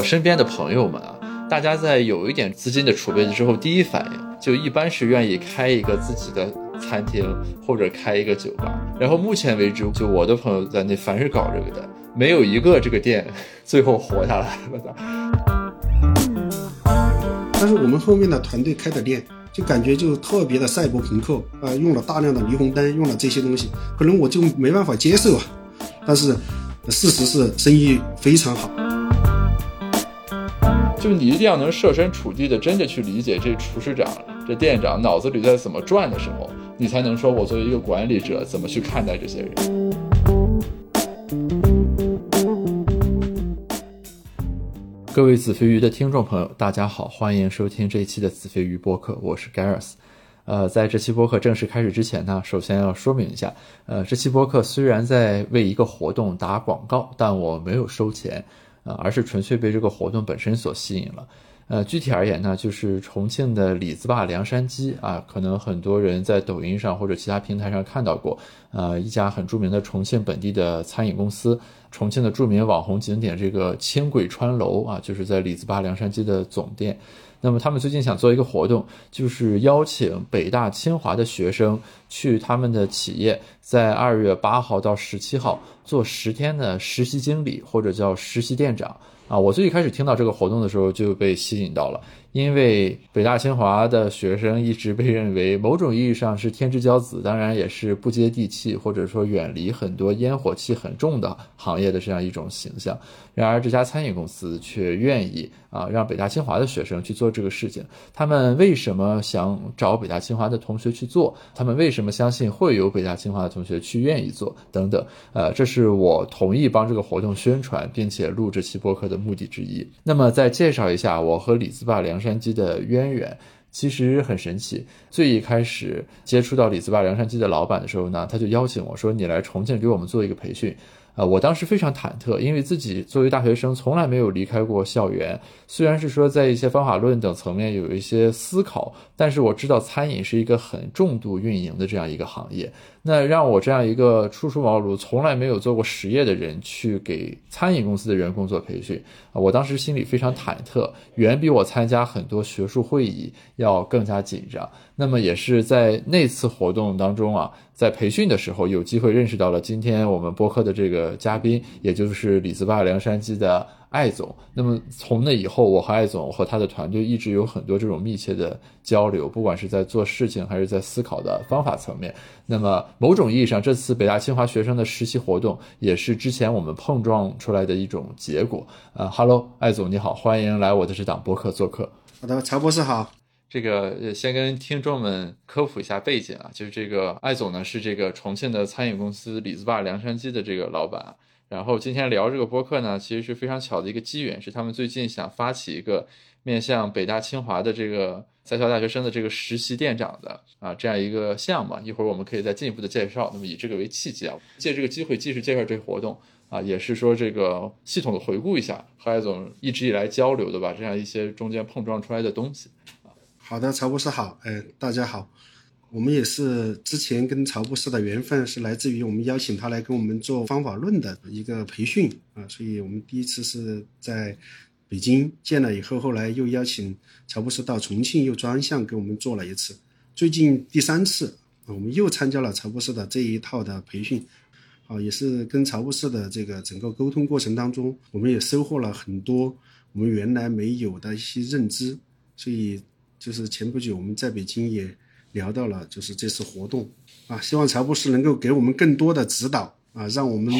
我身边的朋友们啊，大家在有一点资金的储备之后，第一反应就一般是愿意开一个自己的餐厅或者开一个酒吧。然后目前为止，就我的朋友在内，凡是搞这个的，没有一个这个店最后活下来了的。但是我们后面的团队开的店，就感觉就特别的赛博朋克啊，用了大量的霓虹灯，用了这些东西，可能我就没办法接受啊。但是事实是生意非常好。就你一定要能设身处地的，真的去理解这厨师长、这店长脑子里在怎么转的时候，你才能说，我作为一个管理者，怎么去看待这些人。各位子非鱼的听众朋友，大家好，欢迎收听这一期的子非鱼播客，我是 Gareth。呃，在这期播客正式开始之前呢，首先要说明一下，呃，这期播客虽然在为一个活动打广告，但我没有收钱。呃，而是纯粹被这个活动本身所吸引了。呃，具体而言呢，就是重庆的李子坝凉山鸡啊，可能很多人在抖音上或者其他平台上看到过。呃，一家很著名的重庆本地的餐饮公司，重庆的著名网红景点这个轻轨川楼啊，就是在李子坝凉山鸡的总店。那么他们最近想做一个活动，就是邀请北大清华的学生去他们的企业，在二月八号到十七号做十天的实习经理或者叫实习店长啊。我最一开始听到这个活动的时候就被吸引到了。因为北大清华的学生一直被认为某种意义上是天之骄子，当然也是不接地气或者说远离很多烟火气很重的行业的这样一种形象。然而这家餐饮公司却愿意啊让北大清华的学生去做这个事情。他们为什么想找北大清华的同学去做？他们为什么什么相信会有北大清华的同学去愿意做？等等，呃，这是我同意帮这个活动宣传并且录制期播客的目的之一。那么再介绍一下我和李子坝梁。山鸡的渊源其实很神奇。最一开始接触到李子坝梁山鸡的老板的时候呢，他就邀请我说：“你来重庆给我们做一个培训。”啊，我当时非常忐忑，因为自己作为大学生从来没有离开过校园。虽然是说在一些方法论等层面有一些思考，但是我知道餐饮是一个很重度运营的这样一个行业。那让我这样一个初出茅庐、从来没有做过实业的人去给餐饮公司的员工做培训啊，我当时心里非常忐忑，远比我参加很多学术会议要更加紧张。那么也是在那次活动当中啊，在培训的时候有机会认识到了今天我们播客的这个嘉宾，也就是李子坝梁山鸡的。艾总，那么从那以后，我和艾总和他的团队一直有很多这种密切的交流，不管是在做事情还是在思考的方法层面。那么某种意义上，这次北大清华学生的实习活动也是之前我们碰撞出来的一种结果。呃哈喽，艾总你好，欢迎来我的这档播客做客。好的，曹博士好。这个先跟听众们科普一下背景啊，就是这个艾总呢是这个重庆的餐饮公司李子坝凉山鸡的这个老板。然后今天聊这个播客呢，其实是非常巧的一个机缘，是他们最近想发起一个面向北大清华的这个在校大学生的这个实习店长的啊这样一个项目。一会儿我们可以再进一步的介绍。那么以这个为契机啊，借这个机会既是介绍这个活动啊，也是说这个系统的回顾一下和艾总一直以来交流的吧，这样一些中间碰撞出来的东西。好的，曹博士好，哎，大家好。我们也是之前跟曹博士的缘分是来自于我们邀请他来跟我们做方法论的一个培训啊，所以我们第一次是在北京见了以后，后来又邀请曹博士到重庆又专项给我们做了一次，最近第三次啊我们又参加了曹博士的这一套的培训，啊，也是跟曹博士的这个整个沟通过程当中，我们也收获了很多我们原来没有的一些认知，所以就是前不久我们在北京也。聊到了就是这次活动啊，希望乔布斯能够给我们更多的指导啊，让我们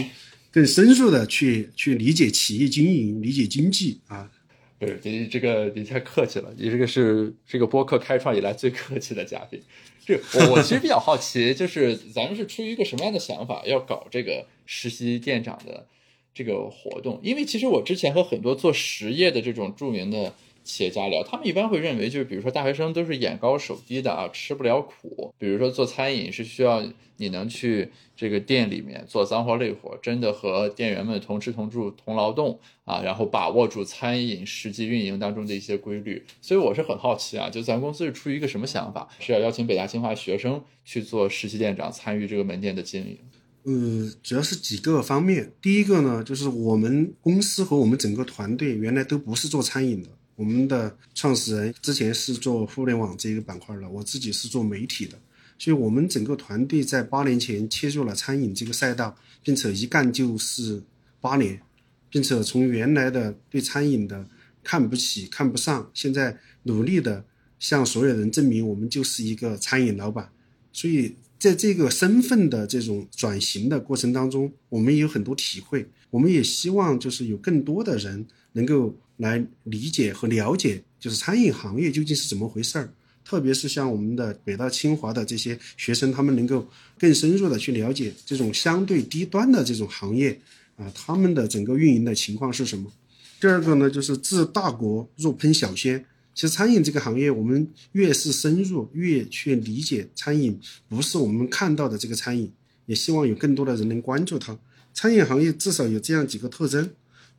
更深入的去去理解企业经营、理解经济啊。不是你这个你太客气了，你这个是这个播客开创以来最客气的嘉宾。这我我其实比较好奇，就是咱们是出于一个什么样的想法要搞这个实习店长的这个活动？因为其实我之前和很多做实业的这种著名的。企业家聊，他们一般会认为，就是比如说大学生都是眼高手低的啊，吃不了苦。比如说做餐饮是需要你能去这个店里面做脏活累活，真的和店员们同吃同住同劳动啊，然后把握住餐饮实际运营当中的一些规律。所以我是很好奇啊，就咱公司是出于一个什么想法，是要邀请北大清华学生去做实习店长，参与这个门店的经营？呃，主要是几个方面。第一个呢，就是我们公司和我们整个团队原来都不是做餐饮的。我们的创始人之前是做互联网这一个板块的，我自己是做媒体的，所以我们整个团队在八年前切入了餐饮这个赛道，并且一干就是八年，并且从原来的对餐饮的看不起、看不上，现在努力的向所有人证明我们就是一个餐饮老板。所以在这个身份的这种转型的过程当中，我们也有很多体会。我们也希望就是有更多的人能够。来理解和了解，就是餐饮行业究竟是怎么回事儿，特别是像我们的北大清华的这些学生，他们能够更深入的去了解这种相对低端的这种行业啊，他们的整个运营的情况是什么。第二个呢，就是治大国若烹小鲜。其实餐饮这个行业，我们越是深入，越去理解餐饮不是我们看到的这个餐饮，也希望有更多的人能关注它。餐饮行业至少有这样几个特征，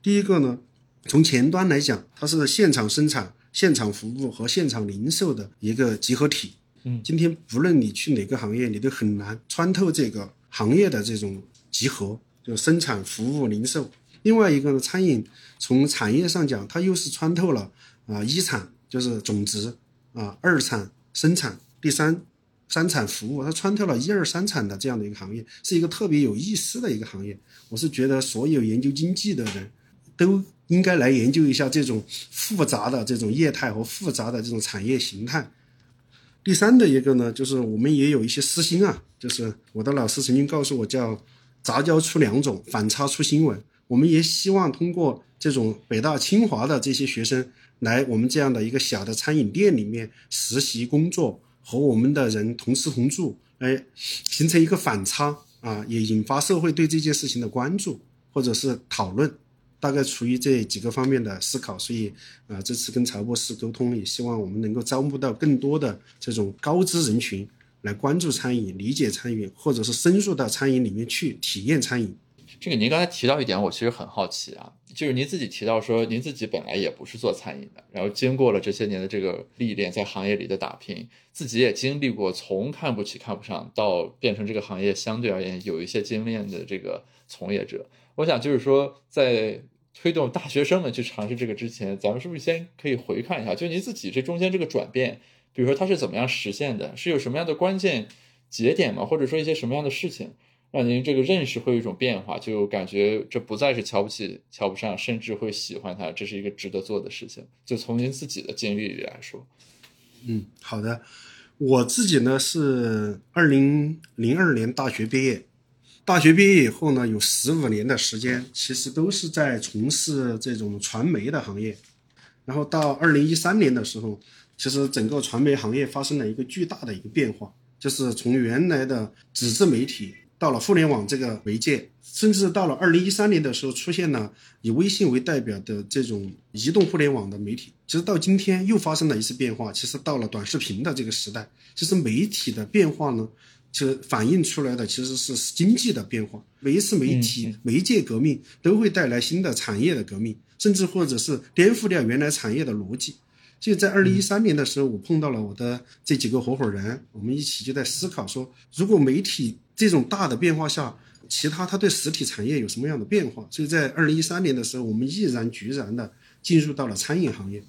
第一个呢。从前端来讲，它是现场生产、现场服务和现场零售的一个集合体。嗯，今天不论你去哪个行业，你都很难穿透这个行业的这种集合，就生产、服务、零售。另外一个呢，餐饮从产业上讲，它又是穿透了啊一产就是种植啊，二产生产，第三三产服务，它穿透了一二三产的这样的一个行业，是一个特别有意思的一个行业。我是觉得所有研究经济的人都。应该来研究一下这种复杂的这种业态和复杂的这种产业形态。第三的一个呢，就是我们也有一些私心啊，就是我的老师曾经告诉我，叫杂交出两种，反差出新闻。我们也希望通过这种北大清华的这些学生来我们这样的一个小的餐饮店里面实习工作，和我们的人同吃同住，来形成一个反差啊，也引发社会对这件事情的关注或者是讨论。大概出于这几个方面的思考，所以啊，这次跟曹博士沟通，也希望我们能够招募到更多的这种高知人群来关注餐饮、理解餐饮，或者是深入到餐饮里面去体验餐饮。这个您刚才提到一点，我其实很好奇啊，就是您自己提到说，您自己本来也不是做餐饮的，然后经过了这些年的这个历练，在行业里的打拼，自己也经历过从看不起、看不上到变成这个行业相对而言有一些经验的这个从业者。我想就是说，在推动大学生们去尝试这个之前，咱们是不是先可以回看一下，就您自己这中间这个转变，比如说它是怎么样实现的，是有什么样的关键节点吗？或者说一些什么样的事情，让您这个认识会有一种变化，就感觉这不再是瞧不起、瞧不上，甚至会喜欢它，这是一个值得做的事情。就从您自己的经历里来说，嗯，好的，我自己呢是二零零二年大学毕业。大学毕业以后呢，有十五年的时间，其实都是在从事这种传媒的行业。然后到二零一三年的时候，其实整个传媒行业发生了一个巨大的一个变化，就是从原来的纸质媒体到了互联网这个媒介，甚至到了二零一三年的时候，出现了以微信为代表的这种移动互联网的媒体。其实到今天又发生了一次变化，其实到了短视频的这个时代，其实媒体的变化呢。其实反映出来的其实是经济的变化。每一次媒体媒介革命都会带来新的产业的革命，甚至或者是颠覆掉原来产业的逻辑。所以在二零一三年的时候，我碰到了我的这几个合伙人，我们一起就在思考说，如果媒体这种大的变化下，其他它对实体产业有什么样的变化？所以在二零一三年的时候，我们毅然决然的进入到了餐饮行业。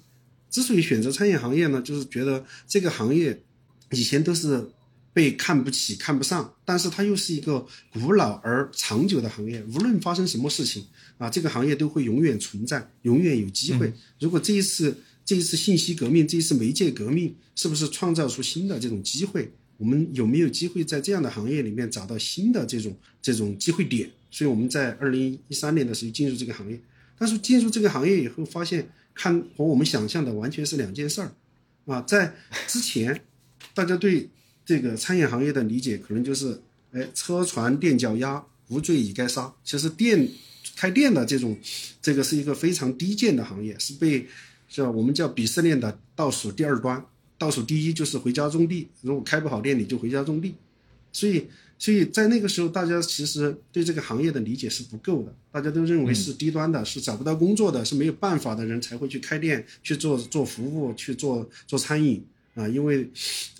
之所以选择餐饮行业呢，就是觉得这个行业以前都是。被看不起、看不上，但是它又是一个古老而长久的行业。无论发生什么事情啊，这个行业都会永远存在，永远有机会。如果这一次这一次信息革命，这一次媒介革命，是不是创造出新的这种机会？我们有没有机会在这样的行业里面找到新的这种这种机会点？所以我们在二零一三年的时候进入这个行业，但是进入这个行业以后，发现看和我们想象的完全是两件事儿啊。在之前，大家对这个餐饮行业的理解可能就是，哎，车船垫脚丫，无罪已该杀。其实店开店的这种，这个是一个非常低贱的行业，是被叫我们叫鄙视链的倒数第二端，倒数第一就是回家种地。如果开不好店，你就回家种地。所以，所以在那个时候，大家其实对这个行业的理解是不够的，大家都认为是低端的，是找不到工作的，是没有办法的人才会去开店去做做服务去做做餐饮。啊，因为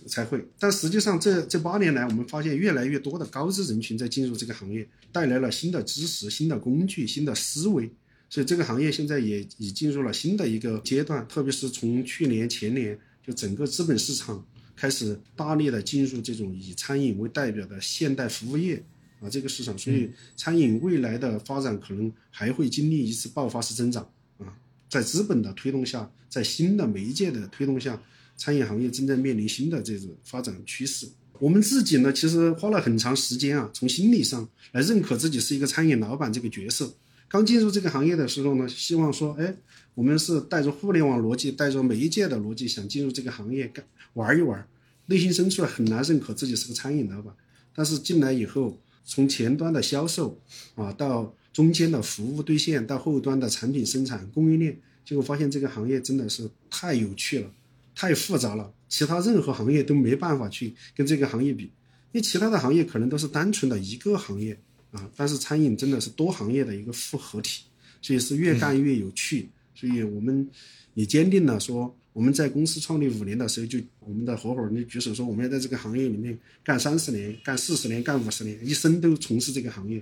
才会。但实际上这这八年来，我们发现越来越多的高知人群在进入这个行业，带来了新的知识、新的工具、新的思维。所以这个行业现在也已进入了新的一个阶段，特别是从去年前年，就整个资本市场开始大力的进入这种以餐饮为代表的现代服务业啊这个市场，所以餐饮未来的发展可能还会经历一次爆发式增长啊，在资本的推动下，在新的媒介的推动下，餐饮行业正在面临新的这种发展趋势。我们自己呢，其实花了很长时间啊，从心理上来认可自己是一个餐饮老板这个角色。刚进入这个行业的时候呢，希望说，哎，我们是带着互联网逻辑，带着媒介的逻辑，想进入这个行业干玩一玩。内心深处很难认可自己是个餐饮老板，但是进来以后，从前端的销售啊，到中间的服务兑现，到后端的产品生产供应链，结果发现这个行业真的是太有趣了，太复杂了，其他任何行业都没办法去跟这个行业比，因为其他的行业可能都是单纯的一个行业。啊，但是餐饮真的是多行业的一个复合体，所以是越干越有趣。所以我们也坚定了说，我们在公司创立五年的时候，就我们的合伙人就举手说，我们要在这个行业里面干三十年、干四十年、干五十年，一生都从事这个行业。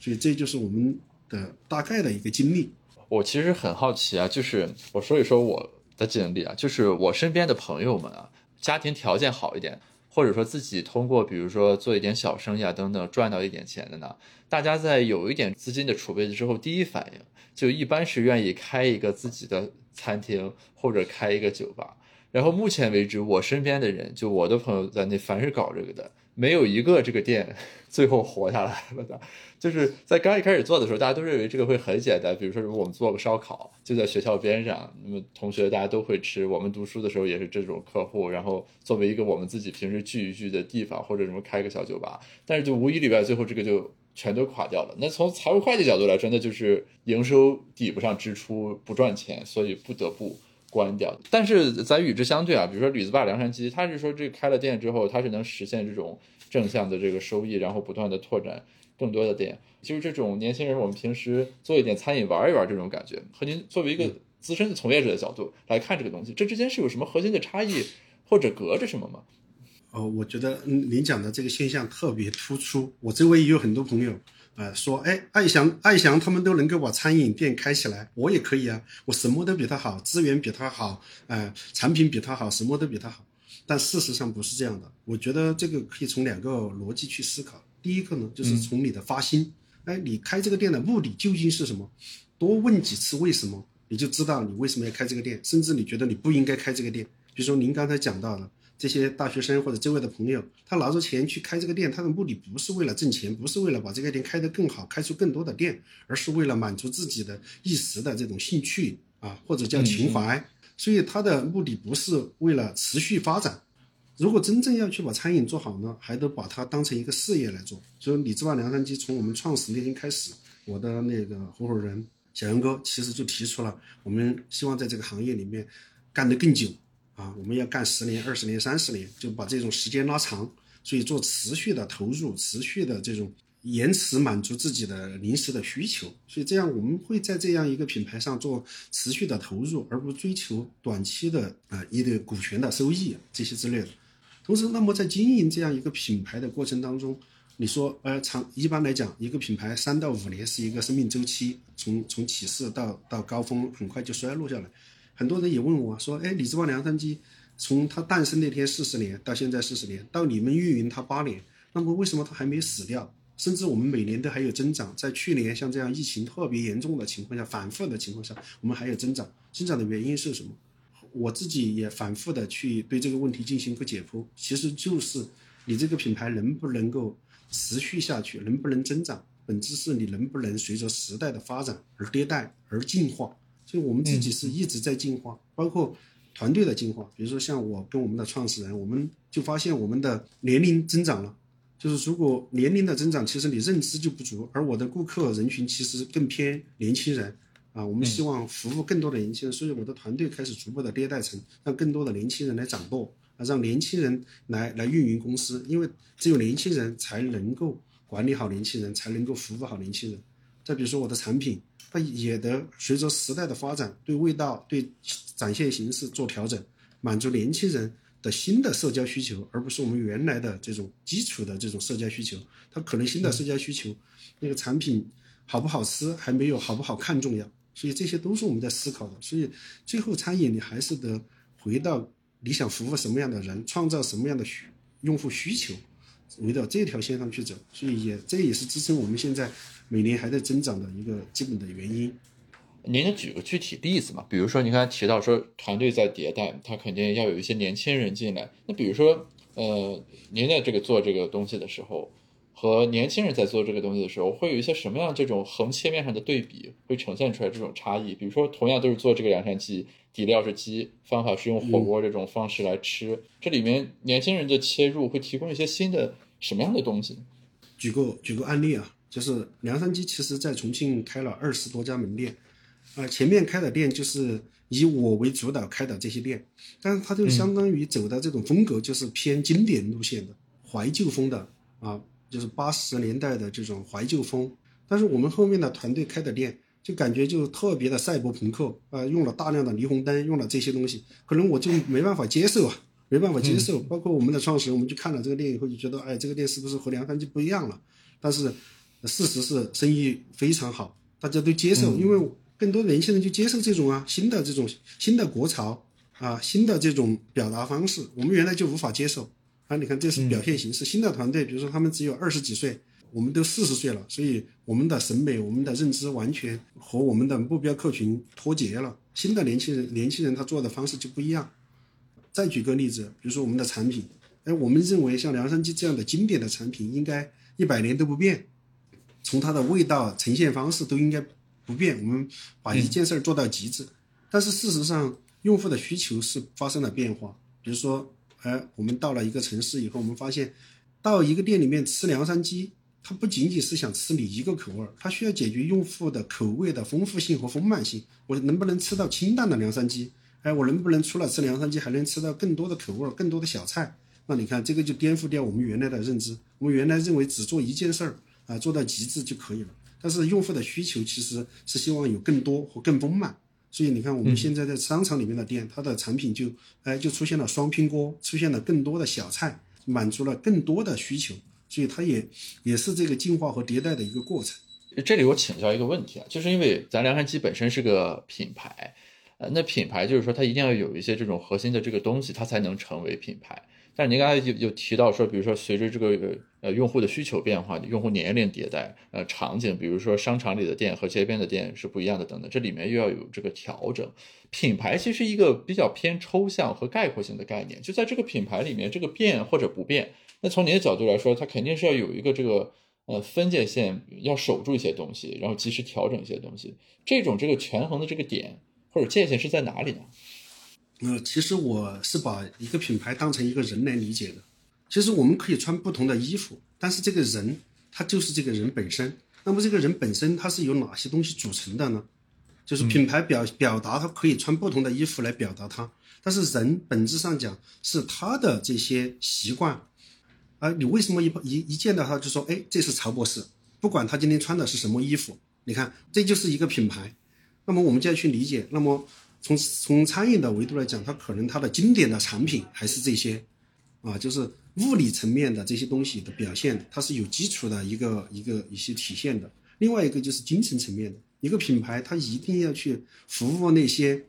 所以这就是我们的大概的一个经历。我其实很好奇啊，就是我说一说我的经历啊，就是我身边的朋友们啊，家庭条件好一点。或者说自己通过，比如说做一点小生意啊等等赚到一点钱的呢？大家在有一点资金的储备之后，第一反应就一般是愿意开一个自己的餐厅或者开一个酒吧。然后目前为止，我身边的人，就我的朋友在内，凡是搞这个的。没有一个这个店 最后活下来了的，就是在刚一开始做的时候，大家都认为这个会很简单。比如说，我们做个烧烤，就在学校边上，那么同学大家都会吃。我们读书的时候也是这种客户，然后作为一个我们自己平时聚一聚的地方，或者什么开个小酒吧，但是就无一例外，最后这个就全都垮掉了。那从财务会计角度来说，那就是营收抵不上支出，不赚钱，所以不得不。关掉，但是咱与之相对啊，比如说吕子坝凉山鸡，他是说这开了店之后，他是能实现这种正向的这个收益，然后不断的拓展更多的店，就是这种年轻人，我们平时做一点餐饮玩一玩这种感觉，和您作为一个资深的从业者的角度来看这个东西，这之间是有什么核心的差异，或者隔着什么吗？哦，我觉得您讲的这个现象特别突出，我周围也有很多朋友。呃，说，哎，艾翔、艾翔他们都能够把餐饮店开起来，我也可以啊，我什么都比他好，资源比他好，呃，产品比他好，什么都比他好。但事实上不是这样的。我觉得这个可以从两个逻辑去思考。第一个呢，就是从你的发心，哎，你开这个店的目的究竟是什么？多问几次为什么，你就知道你为什么要开这个店，甚至你觉得你不应该开这个店。比如说您刚才讲到的。这些大学生或者周围的朋友，他拿着钱去开这个店，他的目的不是为了挣钱，不是为了把这个店开得更好，开出更多的店，而是为了满足自己的一时的这种兴趣啊，或者叫情怀。所以他的目的不是为了持续发展。如果真正要去把餐饮做好呢，还得把它当成一个事业来做。所以李志旺梁山鸡从我们创始那天开始，我的那个合伙人小杨哥其实就提出了，我们希望在这个行业里面干得更久。啊，我们要干十年、二十年、三十年，就把这种时间拉长，所以做持续的投入，持续的这种延迟满足自己的临时的需求，所以这样我们会在这样一个品牌上做持续的投入，而不追求短期的啊一个股权的收益这些之类的。同时，那么在经营这样一个品牌的过程当中，你说呃长一般来讲，一个品牌三到五年是一个生命周期，从从起势到到高峰，很快就衰落下来。很多人也问我说：“哎，李志旺凉山鸡从它诞生那天四十年到现在四十年，到你们运营它八年，那么为什么它还没死掉？甚至我们每年都还有增长。在去年像这样疫情特别严重的情况下，反复的情况下，我们还有增长。增长的原因是什么？我自己也反复的去对这个问题进行一个解剖，其实就是你这个品牌能不能够持续下去，能不能增长，本质是你能不能随着时代的发展而迭代而进化。”所以我们自己是一直在进化，包括团队的进化。比如说像我跟我们的创始人，我们就发现我们的年龄增长了。就是如果年龄的增长，其实你认知就不足。而我的顾客人群其实更偏年轻人啊，我们希望服务更多的年轻人，所以我的团队开始逐步的迭代成让更多的年轻人来掌舵啊，让年轻人来来运营公司，因为只有年轻人才能够管理好年轻人，才能够服务好年轻人。再比如说我的产品。它也得随着时代的发展，对味道、对展现形式做调整，满足年轻人的新的社交需求，而不是我们原来的这种基础的这种社交需求。它可能新的社交需求，那个产品好不好吃还没有好不好看重要。所以这些都是我们在思考的。所以最后餐饮你还是得回到你想服务什么样的人，创造什么样的需用户需求，围绕这条线上去走。所以也这也是支撑我们现在每年还在增长的一个基本的原因。您能举个具体例子吗？比如说，您刚才提到说团队在迭代，他肯定要有一些年轻人进来。那比如说，呃，您在这个做这个东西的时候，和年轻人在做这个东西的时候，会有一些什么样这种横切面上的对比，会呈现出来这种差异？比如说，同样都是做这个凉山鸡，底料是鸡，方法是用火锅这种方式来吃，这里面年轻人的切入会提供一些新的什么样的东西？举个举个案例啊，就是凉山鸡，其实在重庆开了二十多家门店。啊，前面开的店就是以我为主导开的这些店，但是它就相当于走的这种风格就是偏经典路线的怀旧风的啊，就是八十年代的这种怀旧风。但是我们后面的团队开的店就感觉就特别的赛博朋克啊，用了大量的霓虹灯，用了这些东西，可能我就没办法接受啊，没办法接受。包括我们的创始人，我们去看了这个店以后，就觉得哎，这个店是不是和梁山就不一样了？但是事实是生意非常好，大家都接受，因为。更多年轻人就接受这种啊新的这种新的国潮啊新的这种表达方式，我们原来就无法接受啊！你看这是表现形式，新的团队，比如说他们只有二十几岁，我们都四十岁了，所以我们的审美、我们的认知完全和我们的目标客群脱节了。新的年轻人，年轻人他做的方式就不一样。再举个例子，比如说我们的产品，哎，我们认为像凉山鸡这样的经典的产品，应该一百年都不变，从它的味道、呈现方式都应该。不变，我们把一件事儿做到极致，但是事实上，用户的需求是发生了变化。比如说，哎，我们到了一个城市以后，我们发现，到一个店里面吃凉山鸡，它不仅仅是想吃你一个口味儿，它需要解决用户的口味的丰富性和丰满性。我能不能吃到清淡的凉山鸡？哎，我能不能除了吃凉山鸡，还能吃到更多的口味儿、更多的小菜？那你看，这个就颠覆掉我们原来的认知。我们原来认为只做一件事儿啊，做到极致就可以了。但是用户的需求其实是希望有更多和更丰满，所以你看我们现在在商场里面的店，它的产品就哎就出现了双拼锅，出现了更多的小菜，满足了更多的需求，所以它也也是这个进化和迭代的一个过程。这里我请教一个问题啊，就是因为咱凉山鸡本身是个品牌，呃，那品牌就是说它一定要有一些这种核心的这个东西，它才能成为品牌。但是您刚才有有提到说，比如说随着这个呃用户的需求变化，用户年龄迭代，呃场景，比如说商场里的店和街边的店是不一样的等等，这里面又要有这个调整。品牌其实一个比较偏抽象和概括性的概念，就在这个品牌里面，这个变或者不变，那从您的角度来说，它肯定是要有一个这个呃分界线，要守住一些东西，然后及时调整一些东西。这种这个权衡的这个点或者界限是在哪里呢？呃，其实我是把一个品牌当成一个人来理解的。其实我们可以穿不同的衣服，但是这个人他就是这个人本身。那么这个人本身他是由哪些东西组成的呢？就是品牌表表达，他可以穿不同的衣服来表达他。但是人本质上讲是他的这些习惯。啊，你为什么一一一见到他就说，哎，这是曹博士？不管他今天穿的是什么衣服，你看，这就是一个品牌。那么我们就要去理解，那么。从从餐饮的维度来讲，它可能它的经典的产品还是这些，啊，就是物理层面的这些东西的表现，它是有基础的一个一个一些体现的。另外一个就是精神层面的，一个品牌它一定要去服务那些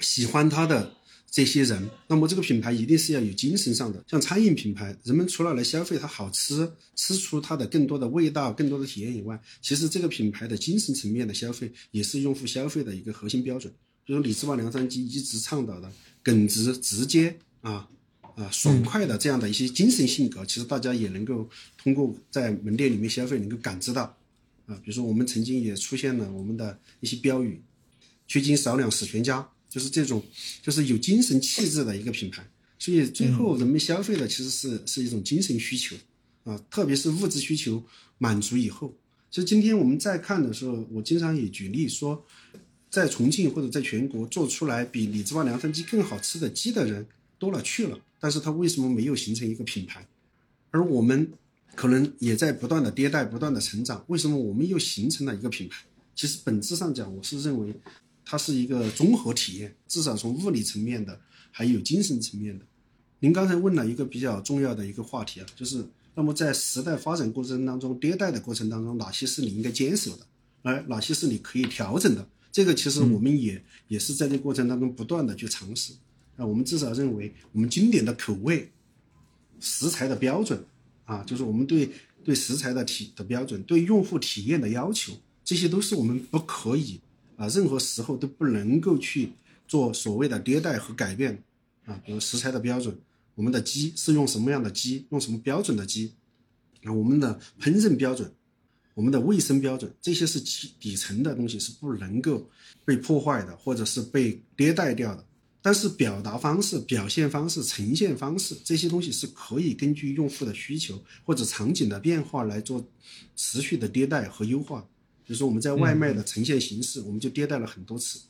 喜欢它的这些人。那么这个品牌一定是要有精神上的。像餐饮品牌，人们除了来消费它好吃，吃出它的更多的味道、更多的体验以外，其实这个品牌的精神层面的消费也是用户消费的一个核心标准。比如李子旺凉山鸡一直倡导的耿直、直接啊啊爽快的这样的一些精神性格，其实大家也能够通过在门店里面消费能够感知到啊。比如说我们曾经也出现了我们的一些标语：“缺斤少两死全家”，就是这种就是有精神气质的一个品牌。所以最后人们消费的其实是是一种精神需求啊，特别是物质需求满足以后。其实今天我们在看的时候，我经常也举例说。在重庆或者在全国做出来比李子旺凉山鸡更好吃的鸡的人多了去了，但是它为什么没有形成一个品牌？而我们可能也在不断的迭代、不断的成长，为什么我们又形成了一个品牌？其实本质上讲，我是认为它是一个综合体验，至少从物理层面的，还有精神层面的，您刚才问了一个比较重要的一个话题啊，就是那么在时代发展过程当中，迭代的过程当中，哪些是你应该坚守的，哎，哪些是你可以调整的？这个其实我们也、也是在这过程当中不断的去尝试。啊，我们至少认为，我们经典的口味、食材的标准啊，就是我们对对食材的体的标准，对用户体验的要求，这些都是我们不可以啊，任何时候都不能够去做所谓的迭代和改变啊。比如食材的标准，我们的鸡是用什么样的鸡，用什么标准的鸡啊，我们的烹饪标准，我们的卫生标准，这些是基底层的东西，是不能够被破坏的，或者是被迭代掉的。但是表达方式、表现方式、呈现方式这些东西是可以根据用户的需求或者场景的变化来做持续的迭代和优化。比如说我们在外卖的呈现形式，我们就迭代了很多次。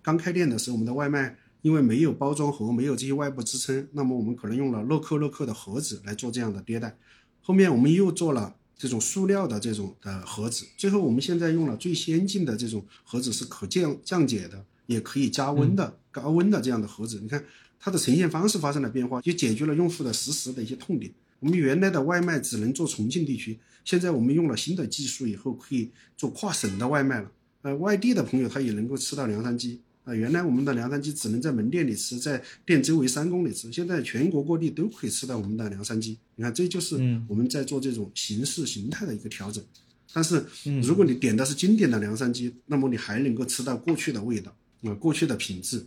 刚开店的时候，我们的外卖因为没有包装盒、没有这些外部支撑，那么我们可能用了乐客乐客的盒子来做这样的迭代。后面我们又做了这种塑料的这种的盒子，最后我们现在用了最先进的这种盒子，是可降降解的。也可以加温的、高温的这样的盒子，你看它的呈现方式发生了变化，就解决了用户的实时的一些痛点。我们原来的外卖只能做重庆地区，现在我们用了新的技术以后，可以做跨省的外卖了。呃，外地的朋友他也能够吃到凉山鸡啊。原来我们的凉山鸡只能在门店里吃，在店周围三公里吃，现在全国各地都可以吃到我们的凉山鸡。你看，这就是我们在做这种形式形态的一个调整。但是，如果你点的是经典的凉山鸡，那么你还能够吃到过去的味道。有，过去的品质，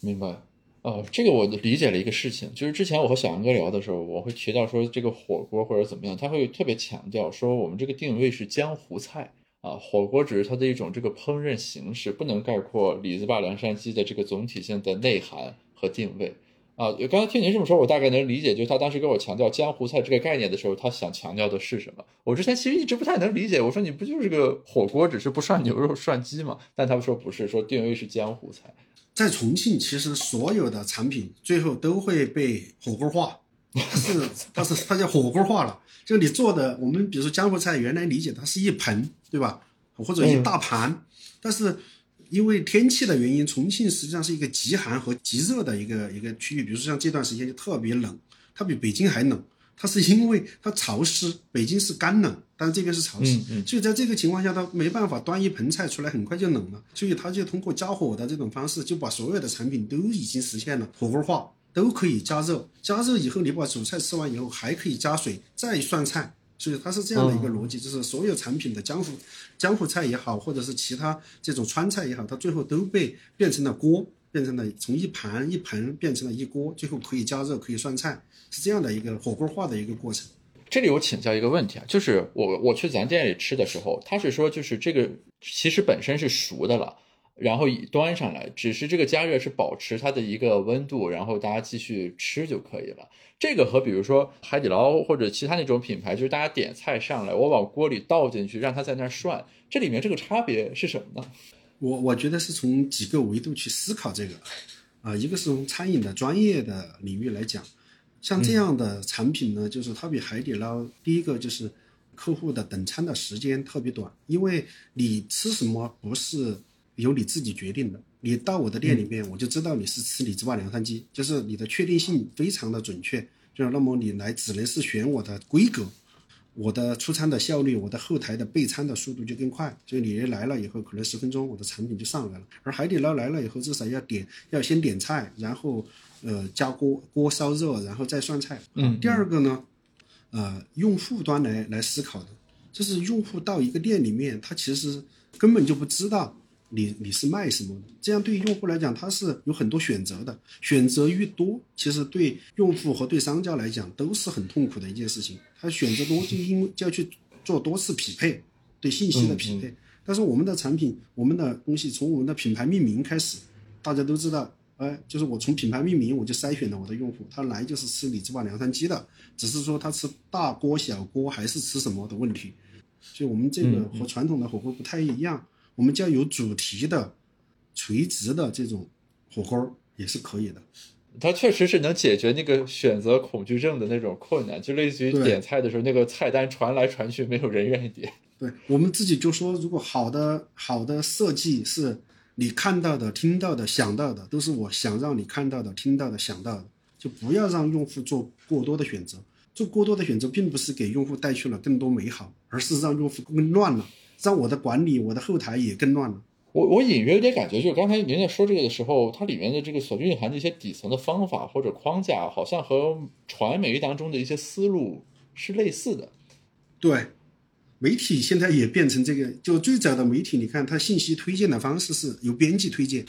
明白。哦，这个我理解了一个事情，就是之前我和小杨哥聊的时候，我会提到说这个火锅或者怎么样，他会特别强调说我们这个定位是江湖菜啊，火锅只是它的一种这个烹饪形式，不能概括李子坝凉山鸡的这个总体性的内涵和定位。啊，刚才听您这么说，我大概能理解，就是他当时跟我强调江湖菜这个概念的时候，他想强调的是什么？我之前其实一直不太能理解。我说你不就是个火锅，只是不涮牛肉涮鸡嘛？但他们说不是，说定位是江湖菜。在重庆，其实所有的产品最后都会被火锅化，是，它是它叫火锅化了。就你做的，我们比如说江湖菜，原来理解它是一盆，对吧？或者一大盘，但是。因为天气的原因，重庆实际上是一个极寒和极热的一个一个区域。比如说像这段时间就特别冷，它比北京还冷。它是因为它潮湿，北京是干冷，但是这边是潮湿，所以在这个情况下，它没办法端一盆菜出来，很快就冷了。所以它就通过加火的这种方式，就把所有的产品都已经实现了火锅化，都可以加热。加热以后，你把主菜吃完以后，还可以加水再涮菜。所以它是这样的一个逻辑，就是所有产品的江湖江湖菜也好，或者是其他这种川菜也好，它最后都被变成了锅，变成了从一盘一盆变成了一锅，最后可以加热，可以涮菜，是这样的一个火锅化的一个过程。这里我请教一个问题啊，就是我我去咱店里吃的时候，他是说就是这个其实本身是熟的了。然后端上来，只是这个加热是保持它的一个温度，然后大家继续吃就可以了。这个和比如说海底捞或者其他那种品牌，就是大家点菜上来，我往锅里倒进去，让它在那儿涮，这里面这个差别是什么呢？我我觉得是从几个维度去思考这个，啊，一个是从餐饮的专业的领域来讲，像这样的产品呢，就是它比海底捞，第一个就是客户的等餐的时间特别短，因为你吃什么不是。由你自己决定的。你到我的店里面，我就知道你是吃李子坝凉山鸡，就是你的确定性非常的准确。就那么你来只能是选我的规格，我的出餐的效率，我的后台的备餐的速度就更快。所以你来了以后，可能十分钟我的产品就上来了。而海底捞来了以后，至少要点，要先点菜，然后呃加锅锅烧热，然后再涮菜。嗯。第二个呢，呃，用户端来来思考的，就是用户到一个店里面，他其实根本就不知道。你你是卖什么的？这样对于用户来讲，他是有很多选择的。选择越多，其实对用户和对商家来讲都是很痛苦的一件事情。他选择多，就因为就要去做多次匹配，对信息的匹配。但是我们的产品，我们的东西从我们的品牌命名开始，大家都知道，哎，就是我从品牌命名我就筛选了我的用户，他来就是吃李子坝凉山鸡的，只是说他吃大锅小锅还是吃什么的问题。所以我们这个和传统的火锅不太一样。我们叫有主题的、垂直的这种火锅也是可以的。它确实是能解决那个选择恐惧症的那种困难，就类似于点菜的时候，那个菜单传来传去，没有人愿意点。对我们自己就说，如果好的好的设计是你看到的、听到的、想到的，都是我想让你看到的、听到的、想到的。就不要让用户做过多的选择。做过多的选择，并不是给用户带去了更多美好，而是让用户更乱了，让我的管理、我的后台也更乱了。我我隐约有点感觉，就是刚才您在说这个的时候，它里面的这个所蕴含的一些底层的方法或者框架，好像和传媒当中的一些思路是类似的。对，媒体现在也变成这个，就最早的媒体，你看它信息推荐的方式是由编辑推荐，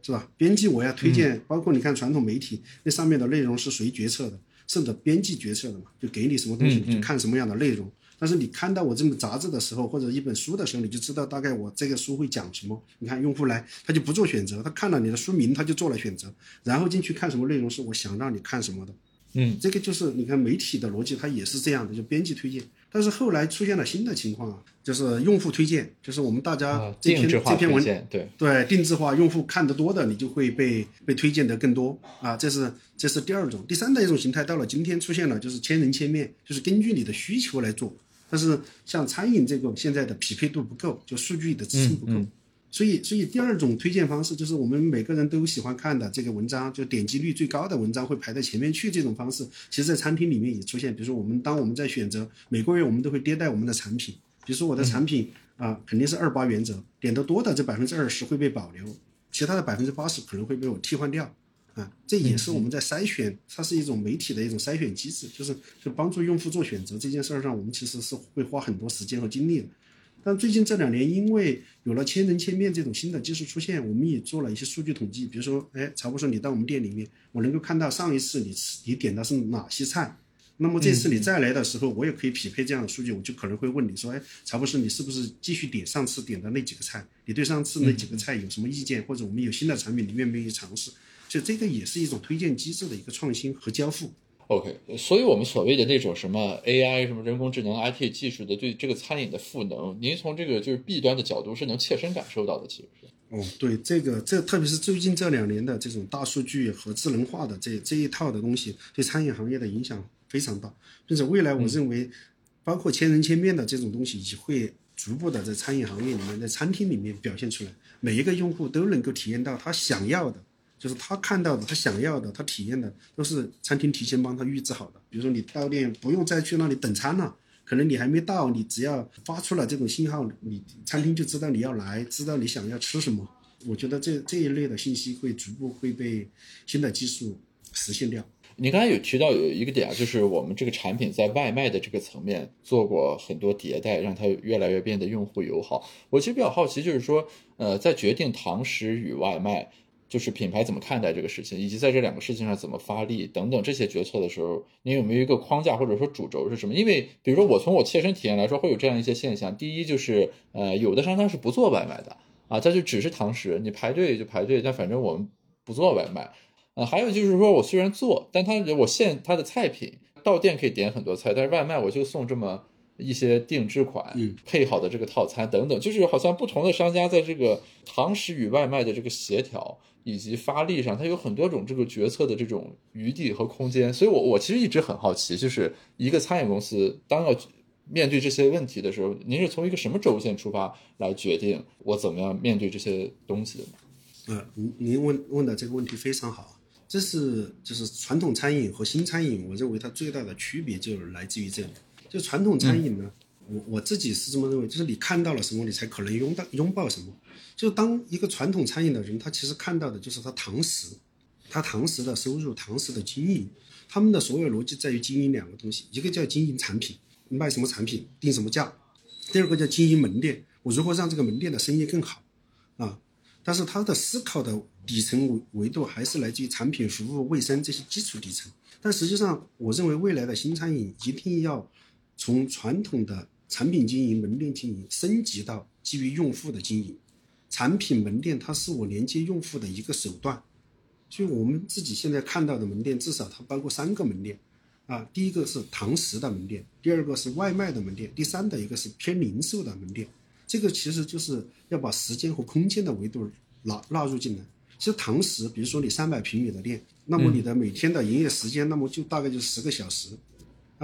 是吧？编辑我要推荐，包括你看传统媒体那上面的内容是谁决策的？甚至编辑决策的嘛，就给你什么东西，你就看什么样的内容。但是你看到我这本杂志的时候，或者一本书的时候，你就知道大概我这个书会讲什么。你看用户来，他就不做选择，他看了你的书名，他就做了选择，然后进去看什么内容是我想让你看什么的。嗯，这个就是你看媒体的逻辑，它也是这样的，就编辑推荐。但是后来出现了新的情况啊，就是用户推荐，就是我们大家这篇这篇文对对定制化，用户看得多的，你就会被被推荐的更多啊。这是这是第二种，第三的一种形态，到了今天出现了，就是千人千面，就是根据你的需求来做。但是像餐饮这个现在的匹配度不够，就数据的支撑不够。所以，所以第二种推荐方式就是我们每个人都喜欢看的这个文章，就点击率最高的文章会排在前面去。这种方式，其实，在餐厅里面也出现。比如说，我们当我们在选择每个月，我们都会迭代我们的产品。比如说，我的产品啊，肯定是二八原则，点的多的这百分之二十会被保留，其他的百分之八十可能会被我替换掉。啊，这也是我们在筛选，它是一种媒体的一种筛选机制，就是就帮助用户做选择这件事儿上，我们其实是会花很多时间和精力的。但最近这两年，因为有了千人千面这种新的技术出现，我们也做了一些数据统计。比如说，哎，曹博士，你到我们店里面，我能够看到上一次你吃你点的是哪些菜，那么这次你再来的时候，我也可以匹配这样的数据，我就可能会问你说，哎，曹博士，你是不是继续点上次点的那几个菜？你对上次那几个菜有什么意见？或者我们有新的产品，你愿不愿意尝试？所以这个也是一种推荐机制的一个创新和交付。OK，所以我们所谓的那种什么 AI、什么人工智能、IT 技术的对这个餐饮的赋能，您从这个就是弊端的角度是能切身感受到的，其实是。哦，对，这个这特别是最近这两年的这种大数据和智能化的这这一套的东西，对餐饮行业的影响非常大，并且未来我认为，包括千人千面的这种东西也会逐步的在餐饮行业里面，在餐厅里面表现出来，每一个用户都能够体验到他想要的。就是他看到的，他想要的，他体验的，都是餐厅提前帮他预制好的。比如说你到店不用再去那里等餐了，可能你还没到，你只要发出了这种信号，你餐厅就知道你要来，知道你想要吃什么。我觉得这这一类的信息会逐步会被新的技术实现掉。你刚才有提到有一个点啊，就是我们这个产品在外卖的这个层面做过很多迭代，让它越来越变得用户友好。我其实比较好奇，就是说，呃，在决定堂食与外卖。就是品牌怎么看待这个事情，以及在这两个事情上怎么发力等等这些决策的时候，你有没有一个框架或者说主轴是什么？因为比如说我从我切身体验来说，会有这样一些现象。第一就是，呃，有的商家是不做外卖的啊，他就只是堂食，你排队就排队，但反正我们不做外卖。啊，还有就是说我虽然做，但他我限他的菜品，到店可以点很多菜，但是外卖我就送这么。一些定制款，嗯配好的这个套餐等等，就是好像不同的商家在这个堂食与外卖的这个协调以及发力上，它有很多种这个决策的这种余地和空间。所以，我我其实一直很好奇，就是一个餐饮公司当要面对这些问题的时候，您是从一个什么轴线出发来决定我怎么样面对这些东西的呢？呃，您您问问的这个问题非常好，这是就是传统餐饮和新餐饮，我认为它最大的区别就是来自于这里。就传统餐饮呢，我我自己是这么认为，就是你看到了什么，你才可能拥到拥抱什么。就当一个传统餐饮的人，他其实看到的就是他堂食，他堂食的收入、堂食的经营，他们的所有逻辑在于经营两个东西，一个叫经营产品，卖什么产品，定什么价；第二个叫经营门店，我如何让这个门店的生意更好啊。但是他的思考的底层维维度还是来自于产品、服务、卫生这些基础底层。但实际上，我认为未来的新餐饮一定要。从传统的产品经营、门店经营升级到基于用户的经营，产品门店它是我连接用户的一个手段。所以我们自己现在看到的门店，至少它包括三个门店，啊，第一个是堂食的门店，第二个是外卖的门店，第三的一个是偏零售的门店。这个其实就是要把时间和空间的维度纳纳入进来。其实堂食，比如说你三百平米的店，那么你的每天的营业时间，那么就大概就十个小时。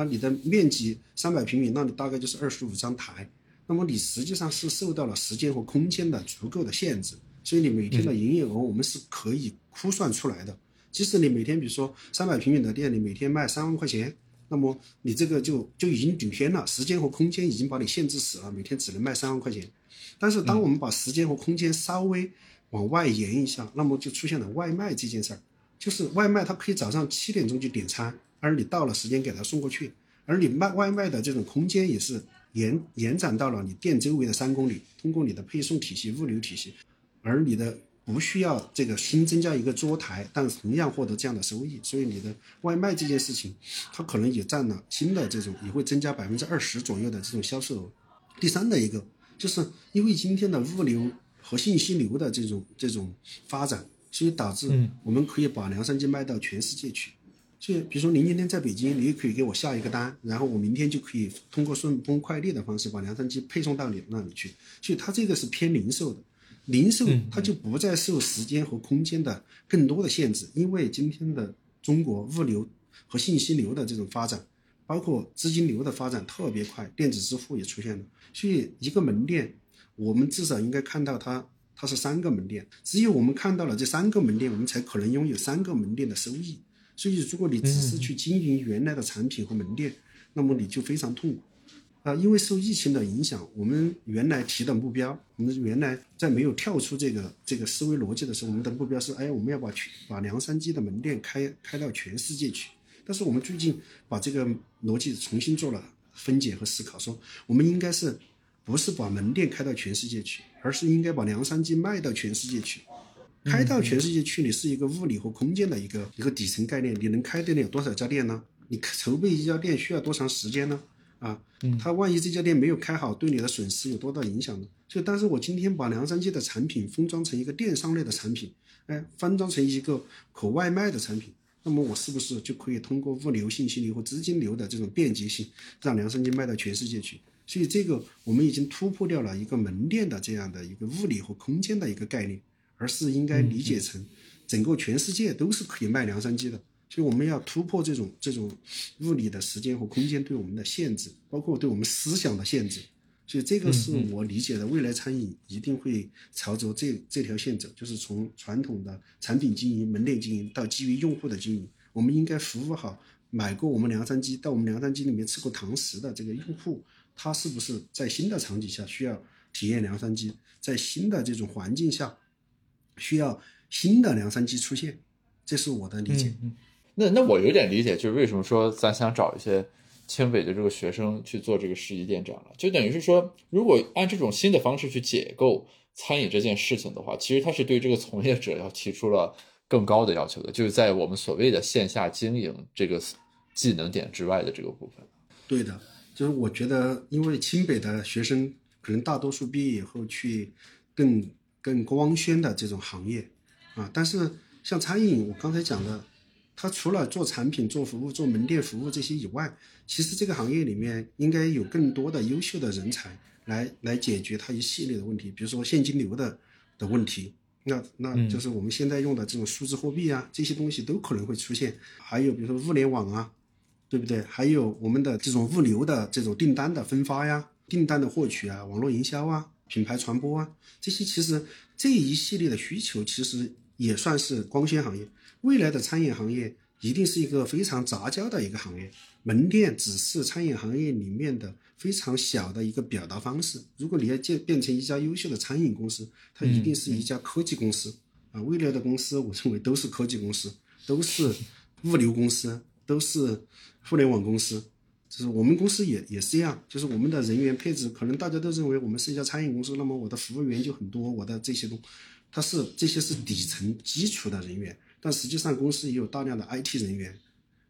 那，你的面积三百平米，那你大概就是二十五张台，那么你实际上是受到了时间和空间的足够的限制，所以你每天的营业额我们是可以估算出来的。即使你每天比如说三百平米的店，你每天卖三万块钱，那么你这个就就已经顶天了，时间和空间已经把你限制死了，每天只能卖三万块钱。但是当我们把时间和空间稍微往外延一下，那么就出现了外卖这件事儿，就是外卖它可以早上七点钟就点餐，而你到了时间给他送过去，而你卖外卖的这种空间也是延延展到了你店周围的三公里，通过你的配送体系、物流体系，而你的不需要这个新增加一个桌台，但同样获得这样的收益，所以你的外卖这件事情，它可能也占了新的这种也会增加百分之二十左右的这种销售额。第三的一个，就是因为今天的物流。和信息流的这种这种发展，所以导致我们可以把凉山鸡卖到全世界去。所以，比如说您今天在北京，你也可以给我下一个单，然后我明天就可以通过顺丰快递的方式把凉山鸡配送到你那里去。所以它这个是偏零售的，零售它就不再受时间和空间的更多的限制，因为今天的中国物流和信息流的这种发展，包括资金流的发展特别快，电子支付也出现了，所以一个门店。我们至少应该看到它，它是三个门店。只有我们看到了这三个门店，我们才可能拥有三个门店的收益。所以，如果你只是去经营原来的产品和门店，那么你就非常痛苦啊！因为受疫情的影响，我们原来提的目标，我们原来在没有跳出这个这个思维逻辑的时候，我们的目标是：哎，我们要把全把凉山鸡的门店开开到全世界去。但是我们最近把这个逻辑重新做了分解和思考，说我们应该是。不是把门店开到全世界去，而是应该把凉山鸡卖到全世界去。开到全世界去，你是一个物理和空间的一个一个底层概念。你能开得了多少家店呢？你筹备一家店需要多长时间呢？啊，他万一这家店没有开好，对你的损失有多大影响呢？所以，但是我今天把凉山鸡的产品封装成一个电商类的产品，哎，封装成一个可外卖的产品，那么我是不是就可以通过物流信息流和资金流的这种便捷性，让凉山鸡卖到全世界去？所以这个我们已经突破掉了一个门店的这样的一个物理和空间的一个概念，而是应该理解成整个全世界都是可以卖凉山鸡的。所以我们要突破这种这种物理的时间和空间对我们的限制，包括对我们思想的限制。所以这个是我理解的未来餐饮一定会朝着这这条线走，就是从传统的产品经营、门店经营到基于用户的经营，我们应该服务好买过我们凉山鸡到我们凉山鸡里面吃过堂食的这个用户。他是不是在新的场景下需要体验凉山鸡？在新的这种环境下，需要新的凉山鸡出现？这是我的理解。嗯，那那我有点理解，就是为什么说咱想找一些清北的这个学生去做这个市级店长了？就等于是说，如果按这种新的方式去解构餐饮这件事情的话，其实他是对这个从业者要提出了更高的要求的，就是在我们所谓的线下经营这个技能点之外的这个部分。对的。就是我觉得，因为清北的学生可能大多数毕业以后去更更光鲜的这种行业啊，但是像餐饮，我刚才讲的，它除了做产品、做服务、做门店服务这些以外，其实这个行业里面应该有更多的优秀的人才来来解决它一系列的问题，比如说现金流的的问题，那那就是我们现在用的这种数字货币啊，这些东西都可能会出现，还有比如说物联网啊。对不对？还有我们的这种物流的这种订单的分发呀，订单的获取啊，网络营销啊，品牌传播啊，这些其实这一系列的需求，其实也算是光纤行业。未来的餐饮行业一定是一个非常杂交的一个行业，门店只是餐饮行业里面的非常小的一个表达方式。如果你要建变成一家优秀的餐饮公司，它一定是一家科技公司啊。未来的公司，我认为都是科技公司，都是物流公司。都是互联网公司，就是我们公司也也是这样，就是我们的人员配置，可能大家都认为我们是一家餐饮公司，那么我的服务员就很多，我的这些东，它是这些是底层基础的人员，但实际上公司也有大量的 IT 人员，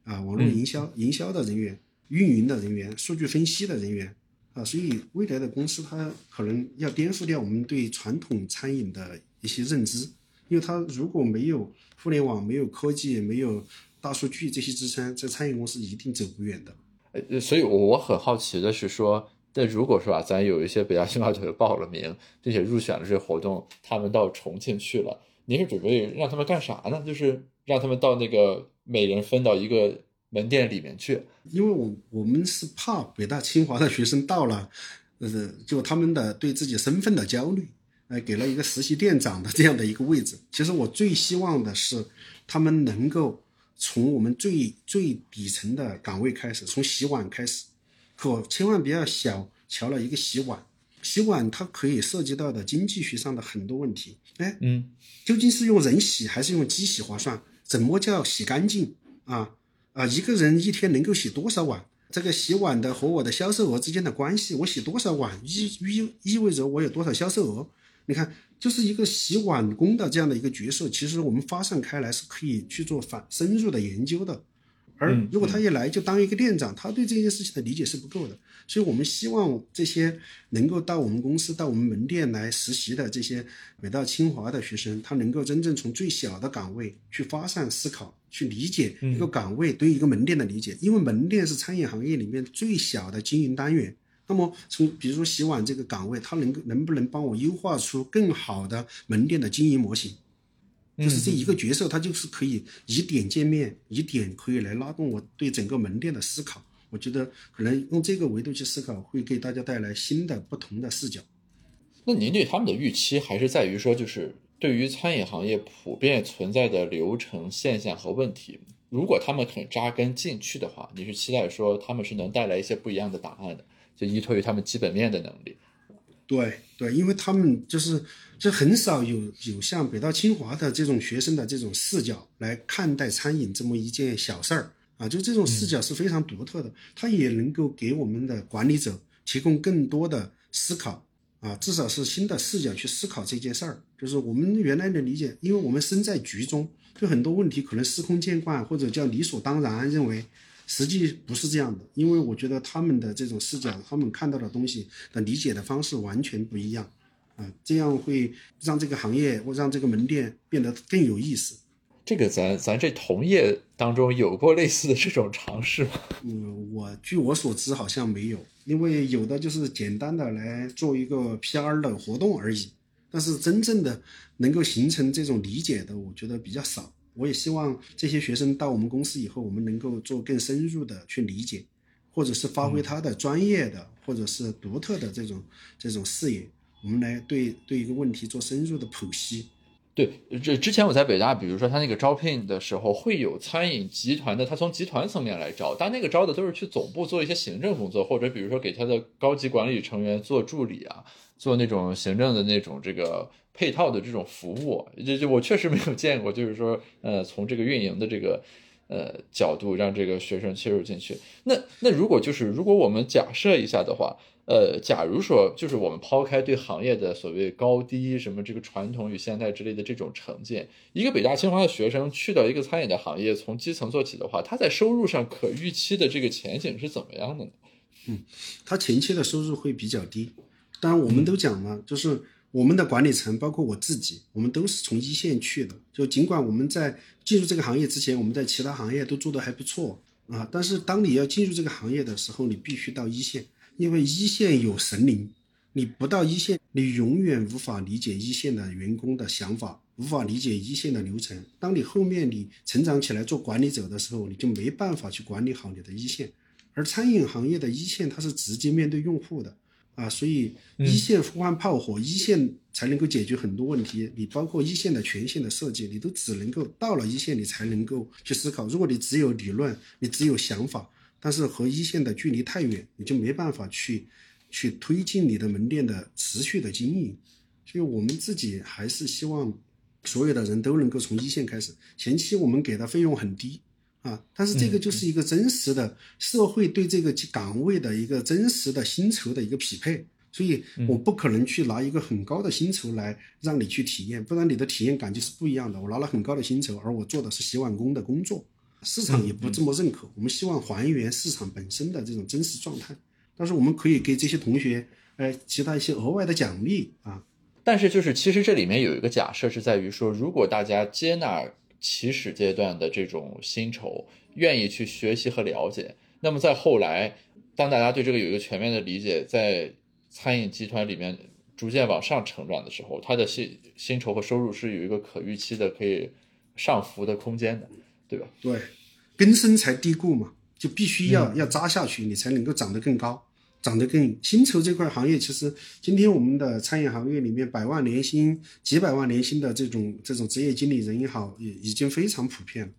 啊，网络营销营销的人员，运营的人员，数据分析的人员，啊，所以未来的公司它可能要颠覆掉我们对传统餐饮的一些认知，因为它如果没有互联网，没有科技，没有。大数据这些支撑，这餐饮公司一定走不远的。呃，所以我我很好奇的是说，那如果说啊，咱有一些北大清华同学报了名，并且入选了这个活动，他们到重庆去了，您是准备让他们干啥呢？就是让他们到那个每人分到一个门店里面去？因为我我们是怕北大清华的学生到了，呃，就他们的对自己身份的焦虑呃，给了一个实习店长的这样的一个位置。其实我最希望的是，他们能够从我们最最底层的岗位开始，从洗碗开始，可千万不要小瞧了一个洗碗。洗碗它可以涉及到的经济学上的很多问题。哎，嗯，究竟是用人洗还是用机洗划算？怎么叫洗干净啊？啊，一个人一天能够洗多少碗？这个洗碗的和我的销售额之间的关系，我洗多少碗意意意味着我有多少销售额？你看，就是一个洗碗工的这样的一个角色，其实我们发散开来是可以去做反深入的研究的。而如果他一来就当一个店长，他对这件事情的理解是不够的。所以我们希望这些能够到我们公司、到我们门店来实习的这些北大清华的学生，他能够真正从最小的岗位去发散思考，去理解一个岗位对一个门店的理解。因为门店是餐饮行业里面最小的经营单元。那么从比如说洗碗这个岗位，他能够能不能帮我优化出更好的门店的经营模型？就是这一个角色，他就是可以以点见面，以点可以来拉动我对整个门店的思考。我觉得可能用这个维度去思考，会给大家带来新的不同的视角。那您对他们的预期还是在于说，就是对于餐饮行业普遍存在的流程现象和问题，如果他们肯扎根进去的话，你是期待说他们是能带来一些不一样的答案的，就依托于他们基本面的能力。对对，因为他们就是就很少有有像北大清华的这种学生的这种视角来看待餐饮这么一件小事儿啊，就这种视角是非常独特的，它也能够给我们的管理者提供更多的思考啊，至少是新的视角去思考这件事儿。就是我们原来的理解，因为我们身在局中，就很多问题可能司空见惯或者叫理所当然认为。实际不是这样的，因为我觉得他们的这种视角，他们看到的东西的理解的方式完全不一样，啊，这样会让这个行业或让这个门店变得更有意思。这个咱咱这同业当中有过类似的这种尝试吗？嗯，我据我所知好像没有，因为有的就是简单的来做一个 PR 的活动而已，但是真正的能够形成这种理解的，我觉得比较少。我也希望这些学生到我们公司以后，我们能够做更深入的去理解，或者是发挥他的专业的或者是独特的这种这种视野，我们来对对一个问题做深入的剖析。对，这之前我在北大，比如说他那个招聘的时候，会有餐饮集团的，他从集团层面来招，但那个招的都是去总部做一些行政工作，或者比如说给他的高级管理成员做助理啊，做那种行政的那种这个。配套的这种服务，就就我确实没有见过，就是说，呃，从这个运营的这个呃角度，让这个学生切入进去。那那如果就是如果我们假设一下的话，呃，假如说就是我们抛开对行业的所谓高低什么这个传统与现代之类的这种成见，一个北大清华的学生去到一个餐饮的行业，从基层做起的话，他在收入上可预期的这个前景是怎么样的呢？嗯，他前期的收入会比较低，当然我们都讲了，就是。我们的管理层，包括我自己，我们都是从一线去的。就尽管我们在进入这个行业之前，我们在其他行业都做得还不错啊，但是当你要进入这个行业的时候，你必须到一线，因为一线有神灵。你不到一线，你永远无法理解一线的员工的想法，无法理解一线的流程。当你后面你成长起来做管理者的时候，你就没办法去管理好你的一线。而餐饮行业的一线，它是直接面对用户的。啊，所以一线呼唤炮火，一线才能够解决很多问题。你包括一线的权限的设计，你都只能够到了一线，你才能够去思考。如果你只有理论，你只有想法，但是和一线的距离太远，你就没办法去去推进你的门店的持续的经营。所以我们自己还是希望所有的人都能够从一线开始。前期我们给的费用很低。啊，但是这个就是一个真实的社会对这个岗位的一个真实的薪酬的一个匹配，所以我不可能去拿一个很高的薪酬来让你去体验，不然你的体验感就是不一样的。我拿了很高的薪酬，而我做的是洗碗工的工作，市场也不这么认可。我们希望还原市场本身的这种真实状态，但是我们可以给这些同学，呃，其他一些额外的奖励啊。但是就是其实这里面有一个假设是在于说，如果大家接纳。起始阶段的这种薪酬，愿意去学习和了解，那么在后来，当大家对这个有一个全面的理解，在餐饮集团里面逐渐往上成长的时候，他的薪薪酬和收入是有一个可预期的、可以上浮的空间的，对吧？对，根深才蒂固嘛，就必须要要扎下去，你才能够长得更高。涨得更。薪酬这块行业，其实今天我们的餐饮行业里面，百万年薪、几百万年薪的这种这种职业经理人也好，也已经非常普遍了。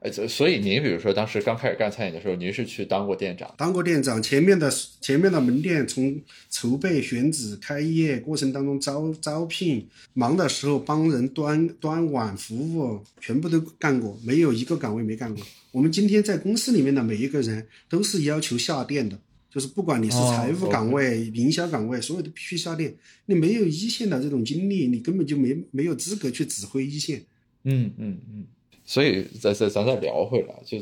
呃，所以您比如说当时刚开始干餐饮的时候，您是去当过店长？当过店长，前面的前面的门店从筹备、选址、开业过程当中招招聘，忙的时候帮人端端碗服务，全部都干过，没有一个岗位没干过。我们今天在公司里面的每一个人都是要求下店的，就是不管你是财务岗位、营销岗位，所有的必须下店。你没有一线的这种经历，你根本就没没有资格去指挥一线。嗯嗯嗯。所以，再再咱再聊回来，就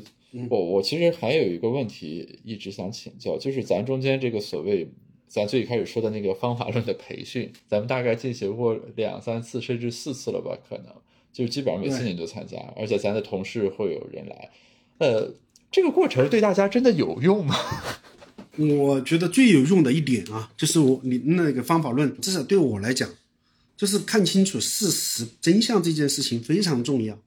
我我其实还有一个问题一直想请教，就是咱中间这个所谓咱最开始说的那个方法论的培训，咱们大概进行过两三次甚至四次了吧？可能就基本上每次你都参加，而且咱的同事会有人来。呃，这个过程对大家真的有用吗？我觉得最有用的一点啊，就是我你那个方法论，至少对我来讲，就是看清楚事实真相这件事情非常重要。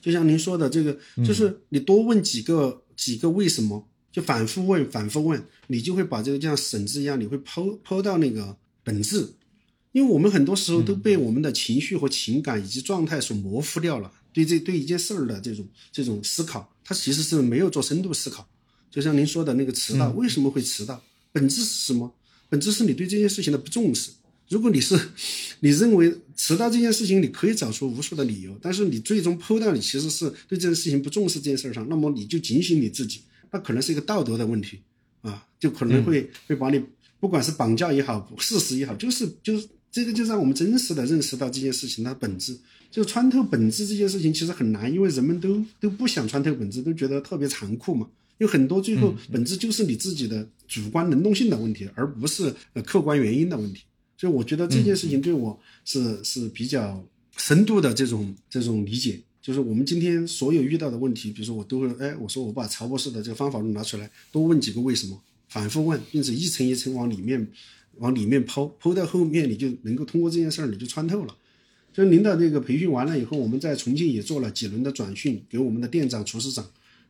就像您说的，这个就是你多问几个几个为什么，就反复问反复问，你就会把这个像绳子一样，你会剖剖到那个本质。因为我们很多时候都被我们的情绪和情感以及状态所模糊掉了，对这对一件事儿的这种这种思考，它其实是没有做深度思考。就像您说的那个迟到，为什么会迟到？本质是什么？本质是你对这件事情的不重视。如果你是，你认为迟到这件事情，你可以找出无数的理由，但是你最终剖到你其实是对这件事情不重视这件事上，那么你就警醒你自己，那可能是一个道德的问题啊，就可能会会把你不管是绑架也好，事实也好，就是就是这个就让我们真实的认识到这件事情它本质，就穿透本质这件事情其实很难，因为人们都都不想穿透本质，都觉得特别残酷嘛，有很多最后本质就是你自己的主观能动性的问题，而不是呃客观原因的问题。所以我觉得这件事情对我是是比较深度的这种这种理解，就是我们今天所有遇到的问题，比如说我都会哎，我说我把曹博士的这个方法论拿出来，多问几个为什么，反复问，并且一层一层往里面往里面抛，抛到后面你就能够通过这件事儿你就穿透了。就您的这个培训完了以后，我们在重庆也做了几轮的转训，给我们的店长、厨师长，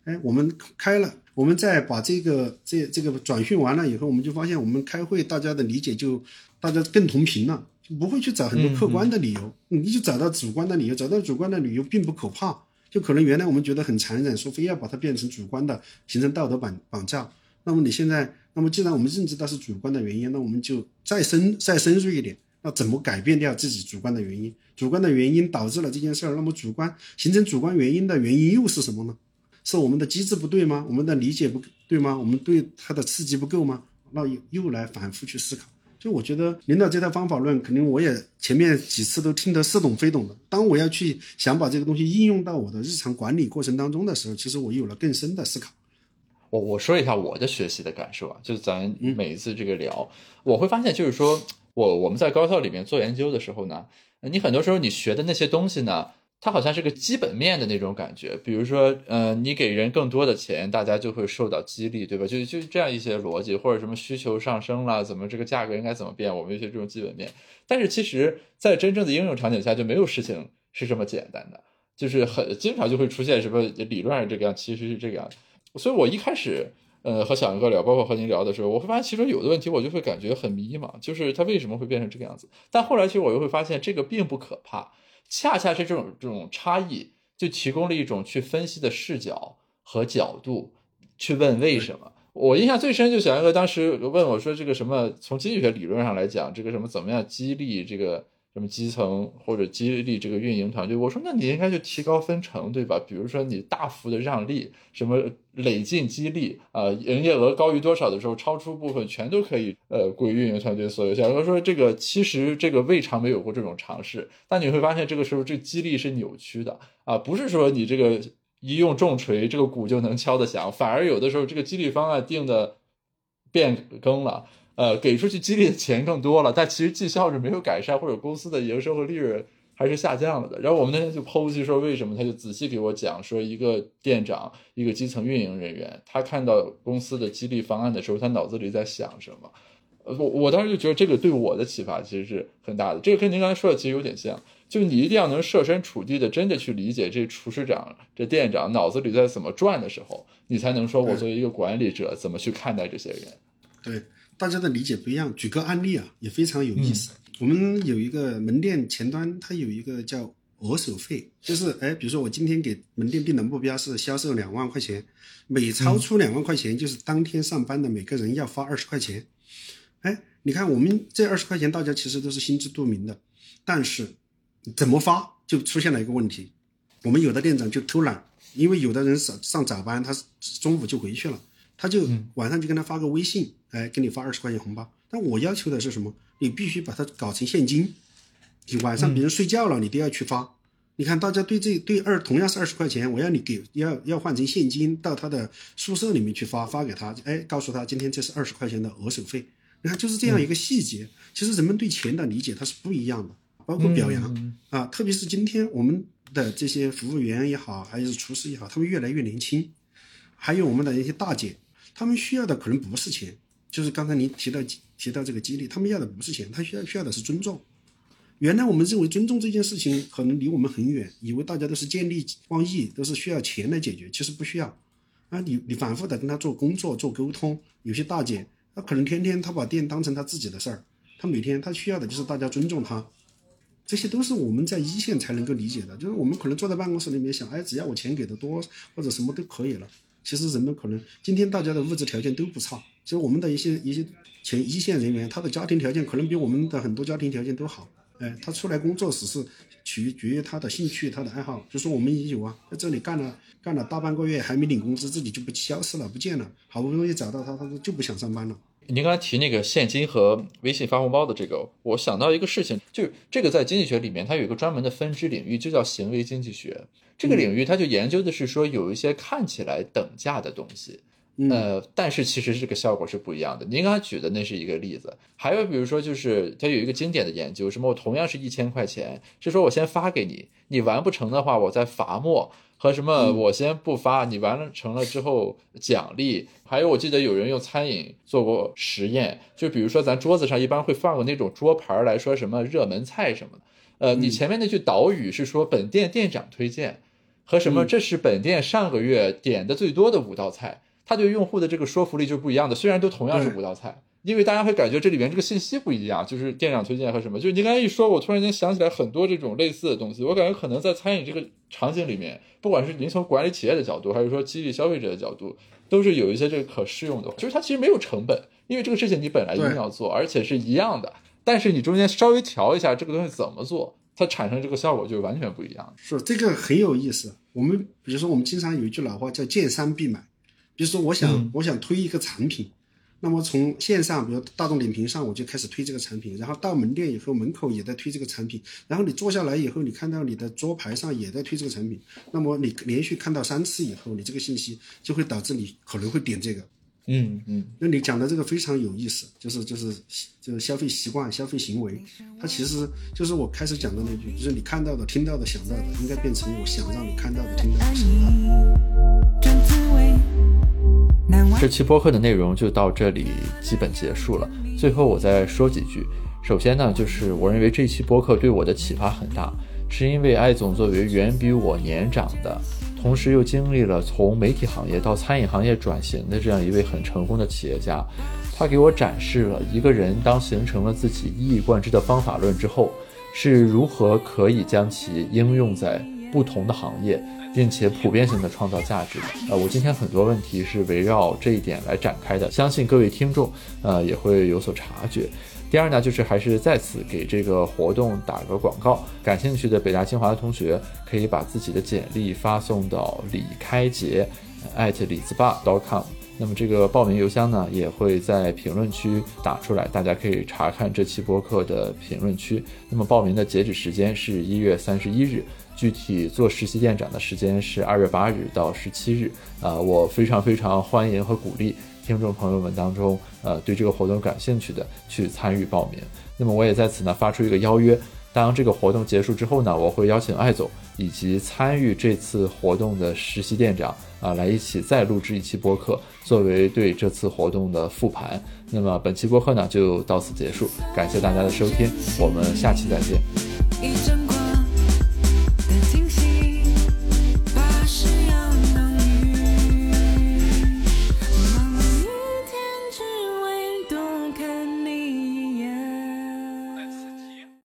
哎，我们开了。我们再把这个这这个转训完了以后，我们就发现我们开会大家的理解就大家更同频了，就不会去找很多客观的理由，你就找到主观的理由，找到主观的理由并不可怕，就可能原来我们觉得很残忍，说非要把它变成主观的，形成道德绑绑架。那么你现在，那么既然我们认知到是主观的原因，那我们就再深再深入一点，那怎么改变掉自己主观的原因？主观的原因导致了这件事儿，那么主观形成主观原因的原因又是什么呢？是我们的机制不对吗？我们的理解不对吗？我们对它的刺激不够吗？那又又来反复去思考。就我觉得领导这套方法论，肯定我也前面几次都听得似懂非懂的。当我要去想把这个东西应用到我的日常管理过程当中的时候，其实我有了更深的思考。我我说一下我的学习的感受啊，就是咱每一次这个聊，我会发现就是说我我们在高校里面做研究的时候呢，你很多时候你学的那些东西呢。它好像是个基本面的那种感觉，比如说，呃，你给人更多的钱，大家就会受到激励，对吧？就就这样一些逻辑，或者什么需求上升了，怎么这个价格应该怎么变？我们一些这种基本面。但是其实，在真正的应用场景下，就没有事情是这么简单的，就是很经常就会出现什么理论是这个样，其实是这个样。所以我一开始，呃，和小杨哥聊，包括和您聊的时候，我会发现其中有的问题，我就会感觉很迷茫，就是它为什么会变成这个样子？但后来其实我又会发现，这个并不可怕。恰恰是这种这种差异，就提供了一种去分析的视角和角度，去问为什么。我印象最深，就小杨哥当时问我说：“这个什么，从经济学理论上来讲，这个什么怎么样激励这个？”什么基层或者激励这个运营团队？我说，那你应该就提高分成，对吧？比如说你大幅的让利，什么累进激励啊，营业额高于多少的时候，超出部分全都可以呃归运营团队所有。小哥说，这个其实这个未尝没有过这种尝试，但你会发现这个时候这激励是扭曲的啊，不是说你这个一用重锤这个鼓就能敲得响，反而有的时候这个激励方案定的变更了。呃，给出去激励的钱更多了，但其实绩效是没有改善，或者公司的营收和利润还是下降了的。然后我们那天就剖析说为什么，他就仔细给我讲说，一个店长，一个基层运营人员，他看到公司的激励方案的时候，他脑子里在想什么？呃，我我当时就觉得这个对我的启发其实是很大的。这个跟您刚才说的其实有点像，就你一定要能设身处地的真的去理解这厨师长、这店长脑子里在怎么转的时候，你才能说我作为一个管理者怎么去看待这些人。对。大家的理解不一样。举个案例啊，也非常有意思。我们有一个门店前端，它有一个叫额手费，就是哎，比如说我今天给门店定的目标是销售两万块钱，每超出两万块钱，就是当天上班的每个人要发二十块钱。哎，你看我们这二十块钱，大家其实都是心知肚明的，但是怎么发就出现了一个问题。我们有的店长就偷懒，因为有的人上上早班，他中午就回去了，他就晚上就跟他发个微信，哎，给你发二十块钱红包。但我要求的是什么？你必须把它搞成现金，你晚上别人睡觉了，你都要去发。你看大家对这对二同样是二十块钱，我要你给要要换成现金到他的宿舍里面去发，发给他，哎，告诉他今天这是二十块钱的额手费。你看就是这样一个细节，其实人们对钱的理解它是不一样的，包括表扬啊，特别是今天我们。的这些服务员也好，还是厨师也好，他们越来越年轻，还有我们的一些大姐，他们需要的可能不是钱，就是刚才您提到提到这个激励，他们要的不是钱，他需要需要的是尊重。原来我们认为尊重这件事情可能离我们很远，以为大家都是见利忘义，都是需要钱来解决，其实不需要。啊，你你反复的跟他做工作做沟通，有些大姐，她可能天天她把店当成她自己的事儿，她每天她需要的就是大家尊重她。这些都是我们在一线才能够理解的，就是我们可能坐在办公室里面想，哎，只要我钱给的多或者什么都可以了。其实人们可能今天大家的物质条件都不差，其实我们的一些一些前一线人员，他的家庭条件可能比我们的很多家庭条件都好。哎，他出来工作只是取决于他的兴趣、他的爱好。就说我们也有啊，在这里干了干了大半个月还没领工资，自己就不消失了，不见了。好不容易找到他，他说就不想上班了。您刚才提那个现金和微信发红包的这个，我想到一个事情，就这个在经济学里面，它有一个专门的分支领域，就叫行为经济学。这个领域它就研究的是说，有一些看起来等价的东西，呃，但是其实这个效果是不一样的。您刚才举的那是一个例子，还有比如说，就是它有一个经典的研究，什么我同样是一千块钱，是说我先发给你，你完不成的话，我再罚没。和什么？我先不发，你完了成了之后奖励。还有，我记得有人用餐饮做过实验，就比如说咱桌子上一般会放个那种桌牌来说什么热门菜什么的。呃，你前面那句导语是说本店店长推荐，和什么这是本店上个月点的最多的五道菜，它对用户的这个说服力就不一样的。虽然都同样是五道菜。因为大家会感觉这里面这个信息不一样，就是店长推荐和什么，就是你刚才一说，我突然间想起来很多这种类似的东西。我感觉可能在餐饮这个场景里面，不管是您从管理企业的角度，还是说激励消费者的角度，都是有一些这个可适用的。就是它其实没有成本，因为这个事情你本来一定要做，而且是一样的。但是你中间稍微调一下这个东西怎么做，它产生这个效果就完全不一样。是这个很有意思。我们比如说我们经常有一句老话叫见山必买，比如说我想我想推一个产品。那么从线上，比如大众点评上，我就开始推这个产品，然后到门店以后，门口也在推这个产品，然后你坐下来以后，你看到你的桌牌上也在推这个产品，那么你连续看到三次以后，你这个信息就会导致你可能会点这个。嗯嗯。那你讲的这个非常有意思，就是就是就是消费习惯、消费行为，它其实就是我开始讲的那句，就是你看到的、听到的、想到的，应该变成我想让你看到的、听到的、想到的。这期播客的内容就到这里，基本结束了。最后我再说几句。首先呢，就是我认为这期播客对我的启发很大，是因为艾总作为远比我年长的，同时又经历了从媒体行业到餐饮行业转型的这样一位很成功的企业家，他给我展示了一个人当形成了自己一以贯之的方法论之后，是如何可以将其应用在不同的行业。并且普遍性的创造价值，呃，我今天很多问题是围绕这一点来展开的，相信各位听众，呃，也会有所察觉。第二呢，就是还是再次给这个活动打个广告，感兴趣的北大清华的同学可以把自己的简历发送到李开杰艾特李子坝 .com，那么这个报名邮箱呢也会在评论区打出来，大家可以查看这期播客的评论区。那么报名的截止时间是一月三十一日。具体做实习店长的时间是二月八日到十七日，啊，我非常非常欢迎和鼓励听众朋友们当中，呃，对这个活动感兴趣的去参与报名。那么我也在此呢发出一个邀约，当这个活动结束之后呢，我会邀请艾总以及参与这次活动的实习店长啊，来一起再录制一期播客，作为对这次活动的复盘。那么本期播客呢就到此结束，感谢大家的收听，我们下期再见。